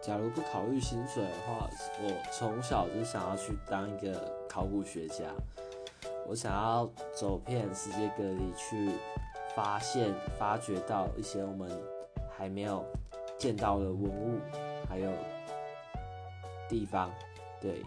假如不考虑薪水的话我从小就想要去当一个考古学家我想要走遍世界各地去发现发掘到一些我们还没有见到的文物还有地方对。